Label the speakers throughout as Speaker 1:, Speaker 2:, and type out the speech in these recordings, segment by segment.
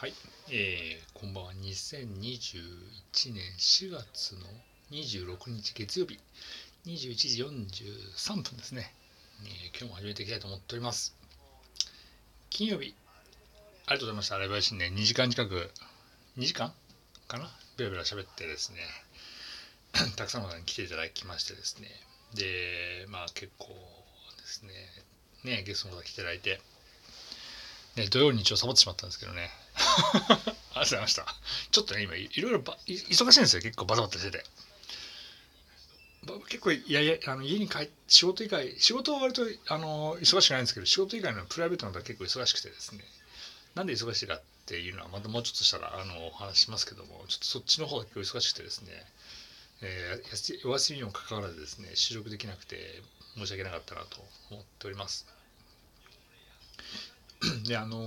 Speaker 1: はい、えー、こんばんは。2021年4月の26日月曜日、21時43分ですね。えー、今日も始めていきたいと思っております。金曜日、ありがとうございました。ライブ配信ね、2時間近く、2時間？かな？ベラベラ喋ってですね、たくさんの方に来ていただきましてですね、で、まあ結構ですね、ね、ゲストの方来ていただいて、ね、土曜日曜サボってしまったんですけどね。ありがとうございました。ちょっとね、今、いろいろば忙しいんですよ、結構バタバタしてて。結構いやいやあの家に帰っ仕事以外仕事は割とあの忙しくないんですけど仕事以外のプライベートなことは結構忙しくてですねなんで忙しいかっていうのはまたもうちょっとしたらあのお話しますけどもちょっとそっちの方が結構忙しくてですね、えー、お休みにもかかわらずですね収録できなくて申し訳なかったなと思っておりますであの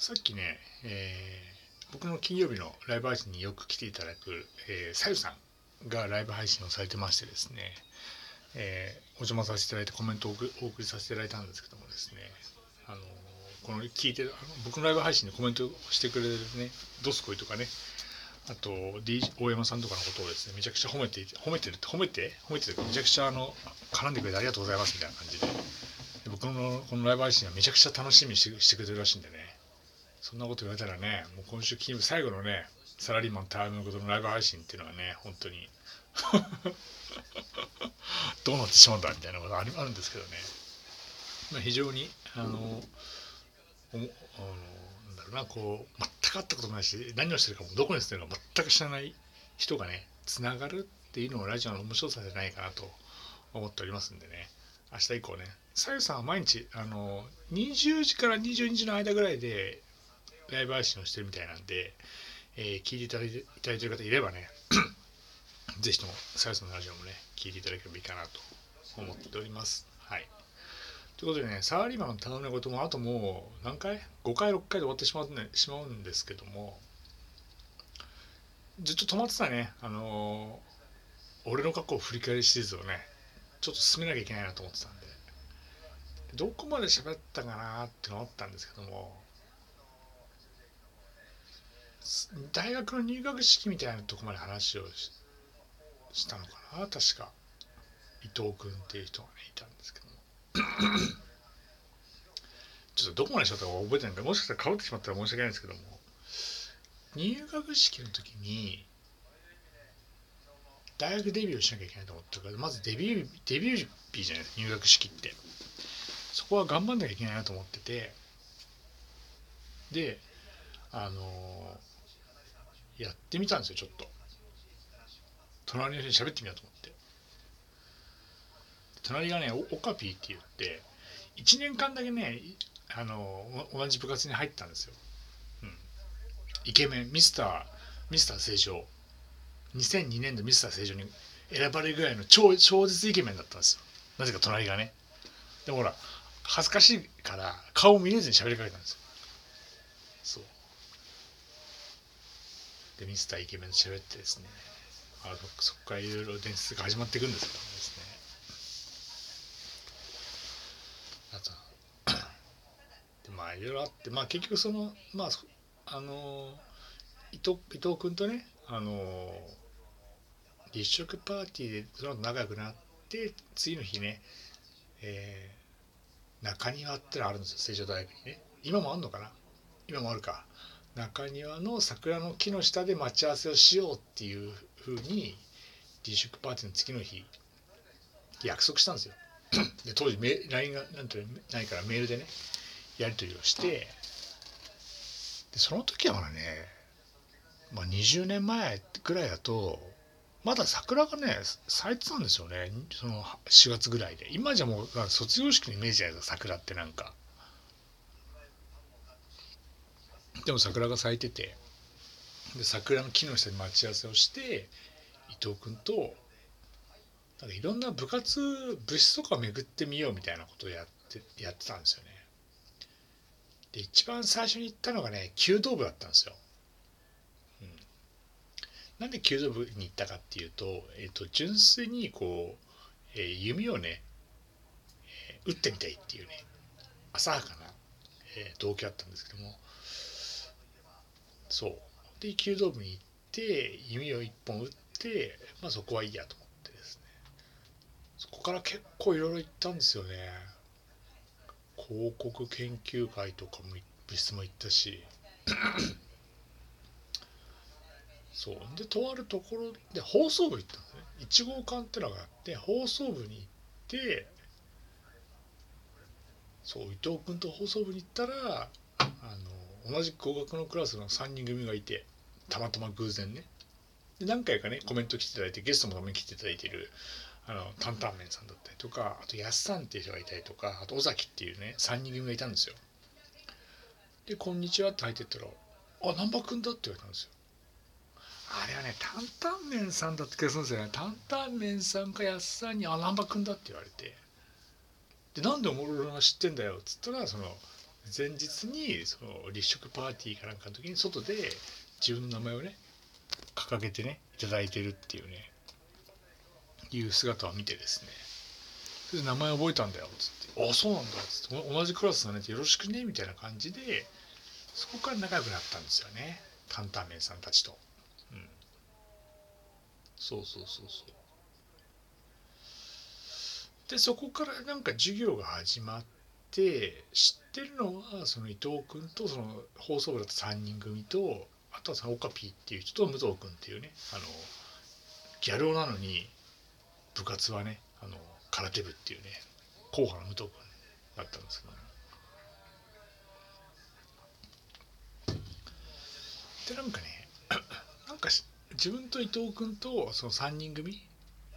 Speaker 1: さっきね、えー、僕の金曜日のライブ配信によく来ていただく、えー、さゆさんがライブ配信をされてましてですね、えー、お邪魔させていただいてコメントをお送りさせていただいたんですけどもですね、あのこの聞いてあの僕のライブ配信でコメントしてくれるね、ドスコイとかね、あと、D、大山さんとかのことをですね、めちゃくちゃ褒めて、褒めてるって、褒めて、褒めてるめちゃくちゃあの絡んでくれてありがとうございますみたいな感じで、で僕のこのライブ配信はめちゃくちゃ楽しみにしてしてくれてるらしいんでね、そんなこと言われたらね、もう今週金曜日最後のね、サラリーマンタイムのことのライブ配信っていうのはね、本当に どうなってしまうんだみたいなことあるんですけどね、まあ、非常に、あの、おあのなんだろうな、こう、全く会ったことないし、何をしてるかもどこにしてるか全く知らない人がね、つながるっていうのもラジオの面白さじゃないかなと思っておりますんでね、明日以降ね、さゆさんは毎日、あの、20時から22時の間ぐらいで、ライブ配信をしてるみたいなんで、えー、聞いていただいていただいてる方いればね、ぜひとも、サヤスのラジオもね、聞いていただければいいかなと思っております。はい。ということでね、サラリーマンの頼むことも、あともう何回 ?5 回、6回で終わってしまう,、ね、しまうんですけども、ずっと止まってたね、あのー、俺の過去を振り返りシリーズをね、ちょっと進めなきゃいけないなと思ってたんで、どこまで喋ったかなってのあったんですけども、大学の入学式みたいなとこまで話をしたのかな確か。伊藤君っていう人がねいたんですけども。ちょっとどこまでしたか覚えてないんでもしかしたらかぶってしまったら申し訳ないんですけども。入学式の時に大学デビューしなきゃいけないと思ったからまずデビューデビュー日じゃないですか入学式って。そこは頑張んなきゃいけないなと思ってて。であのやってみたんですよちょっと。隣の人に喋ってみようと思って。隣がねオカピーって言って1年間だけねあの同じ部活に入ったんですよ、うん、イケメンミスターミスター成城。2002年度ミスター成城に選ばれるぐらいの超超絶イケメンだったんですよ。なぜか隣がね。でもほら恥ずかしいから顔見れずに喋りかけたんですよそうでミスターイケメンと喋ってですねあそこからいろいろ伝説が始まっていくんですけどもですね。あと でまあいろいろあってまあ結局そのまああの伊藤伊藤君とねあの立食パーティーでその後仲良くなって次の日ね、えー、中庭ってのあるんですよ成城大学にね。今もあんのかな？今もあるか。中庭の桜の木の下で待ち合わせをしようっていうふうに自粛パーティーの次の日約束したんですよ。で当時 LINE がなんてないからメールでねやり取りをしてでその時はまだね、まあ、20年前ぐらいだとまだ桜がね咲いてたんですよね。その4月ぐらいで。今じゃもう卒業式のイメージじゃないですか桜ってなんか。でも桜が咲いててで桜の木の下に待ち合わせをして伊藤君となんかいろんな部活部室とか巡ってみようみたいなことをやってやってたんですよね。で一番最初に行ったのがね弓道部だったんですよ。うん、なんで弓道部に行ったかっていうと,、えーと、純粋にこう、えー、弓をね、えー、打ってみたいっていうね浅はかな、えー、同期あったんですけどもそう。で弓道部に行って弓を1本打って、まあ、そこはいいやと思ってですね。そこから結構いろいろ行ったんですよね。広告研究会とかも部室も行ったし。そう。でとあるところで放送部行ったんですね。1号館ってのがあって放送部に行ってそう伊藤君と放送部に行ったらあの同じ合格のクラスの3人組がいてたまたま偶然ね。で何回かねコメント来ていただいてゲストもために来ていただいているあの担々麺さんだったりとかあとやっさんっていう人がいたりとかあと尾崎っていうね3人組がいたんですよ。で「こんにちは」って入ってったら「あ難波君だ」って言われたんですよ。あれはね担々麺さんだって気がするんですよね。担々麺さんかやっさんに「あ難波君だ」って言われて。でなんでおもろろが知ってんだよっつったらその前日にその立食パーティーかなんかの時に外で自分の名前をね掲げてね頂いてるっていうねいう姿を見てですね。それで名前覚えたんだよっつって「あそうなんだ」っつって。同じクラスだねってよろしくねみたいな感じでそこから仲良くなったんですよね。担々麺さんたちと。うん、そうそうそうそう。でそこからなんか授業が始まって知ってるのはその伊藤君とその放送部だった3人組とあとはそのオカピーっていう人と武藤君っていうねあのギャル男なのに部活はねあの空手部っていうね硬派な武藤君だったんですけどね。でなんかね なんか自分と伊藤君とその3人組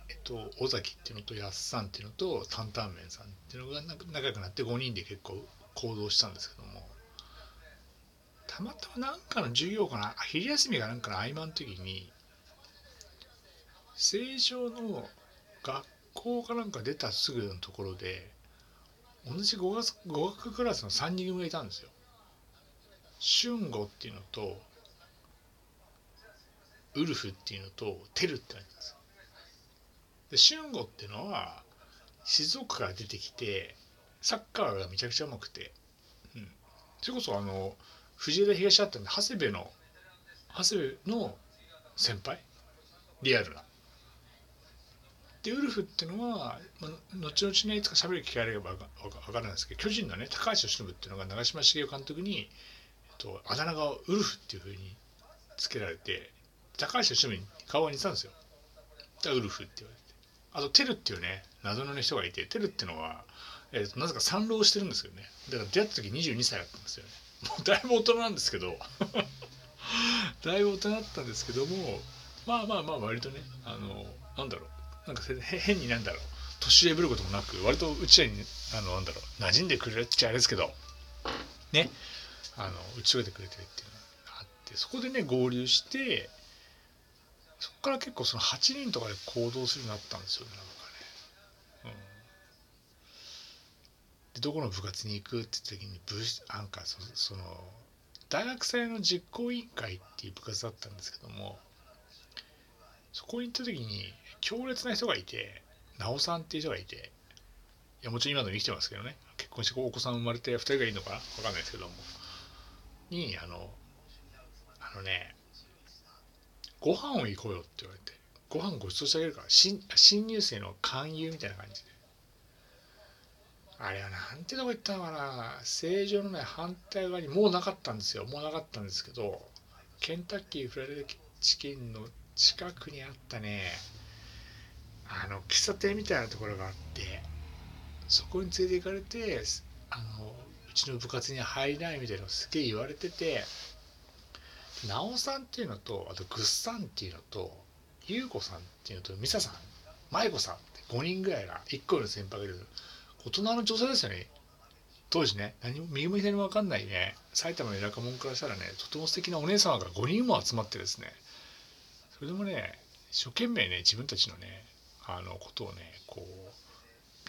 Speaker 1: えっと尾崎っていうのとやっさんっていうのと担々麺さんっていうのが仲良くなって5人で結構行動したんですけどもたまたまなんかの授業かな昼休みがなんかの合間の時に正常の学校かなんか出たすぐのところで同じ語学語学クラスの3人組がいたんですよ。春吾っていうのとウルフっていうのとテルって言われてますで春吾っていうのは静岡から出てきてサッカーがめちゃくちゃうまくて、うん、それこそあの藤枝東だったんで長谷部の長谷部の先輩？リアルな。でウルフっていうのは、まあ、後々ねいつか喋る機会あれば分からないですけど巨人のね高橋由伸っていうのが長嶋茂雄監督に、えっと、あだ名がウルフっていうふうにつけられて高橋由伸に顔が似てたんですよ。だウルフって言われて。あとテルっていうね謎の人がいてテルっていうのは、えー、なぜか三浪してるんですけどねだから出会った時22歳だったんですよね。もうだいぶ大人なんですけど だいぶ大人だったんですけどもまあまあまあ割とねあのなんだろうなんか変になんだろう年上ぶることもなく割とうちらにあのなんだろう馴染んでくれるっちゃあれですけどねあの打ち解けてくれてるっていうのがあってそこでね合流してから結構その8人とかで行動するようになったんですよねなんかね。うんでどこの部活に行くって言った時に部なんかそその大学生の実行委員会っていう部活だったんですけどもそこに行った時に強烈な人がいて直さんっていう人がいていやもちろん今の生きてますけどね結婚してお子さん生まれて2人がいいのかな分かんないですけどもにあのあのねご飯を行こうよって言われてご飯ごちそうしてあげるから新新入生の勧誘みたいな感じであれはなんてとこ行ったのかな正常のね反対側にもうなかったんですよもうなかったんですけどケンタッキーフライドチキンの近くにあったねあの喫茶店みたいなところがあってそこに連れて行かれてあのうちの部活に入りないみたいなのすげえ言われててなおさんっていうのとあとぐっさんっていうのとゆうこさんっていうのとみささんまいこさんって5人ぐらいが1個の先輩がいる。大人の女性ですよね。当時ね何も右も左も分かんないね。埼玉の田舎者からしたらねとても素敵なお姉様が5人も集まってですね。それでもね一生懸命ね自分たちのねあのことをねこ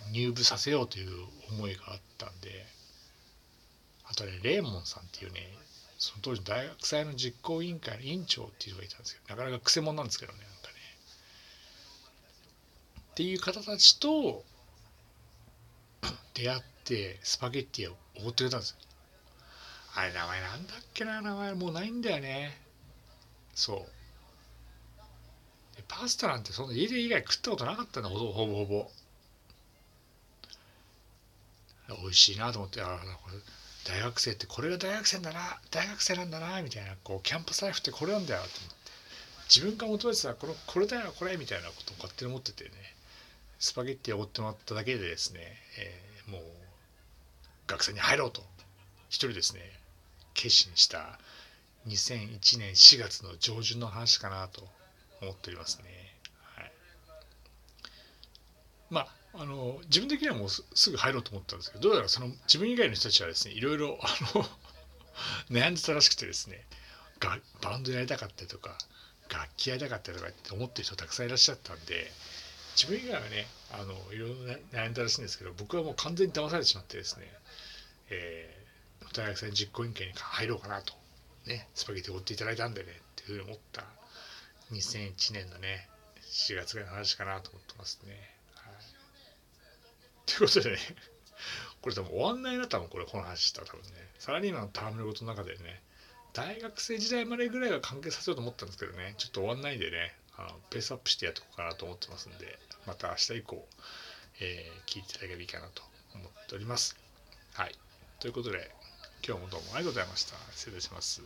Speaker 1: う入部させようという思いがあったんで。あとねレーモンさんっていうねその当時大学祭の実行委員会の委員長っていう人がいたんですけどなかなかくせ者なんですけどねなんかね。っていう方たちと 出会ってスパゲッティをおごってくれたんですよ。あれ名前なんだっけな名前もうないんだよね。そう。パスタなんてそんな家で以外食ったことなかったんだほぼほぼほぼ。美味しいなと思ってあこれ大学生ってこれが大学生だな大学生なんだなみたいなこうキャンパスライフってこれなんだよと思って。自分が求めてたこのこれだよこれみたいなことを勝手に思っててね。スパゲッティをおってもらっただけでですね、えー、もう学生に入ろうと。一人ですね決心した。2001年4月の上旬の話かなと思っておりますね。はい、まああの自分的にはもうすぐ入ろうと思ったんですけどどうやらその自分以外の人たちはですねいろいろあの 悩んでたらしくてですねがバンドやりたかったりとか楽器やりたかったりとかって思ってる人たくさんいらっしゃったんで自分以外はねあのいろいろ悩んだらしいんですけど僕はもう完全に騙されてしまってですね、えー、大学生実行委員会に入ろうかなと、ね、スパゲティを追っていただいたんでねっていうふうに思った2001年のね4月ぐらいの話かなと思ってますね。ということでね、これ多分終わんないな、多分これ、この話したら多分ね。サラリーマンのターミナルごとの中でね、大学生時代までぐらいは関係させようと思ったんですけどね、ちょっと終わんないでね、あのペースアップしてやっていこうかなと思ってますんで、また明日以降、えー、聞いていただければいいかなと思っております。はい。ということで、今日もどうもありがとうございました。失礼いたします。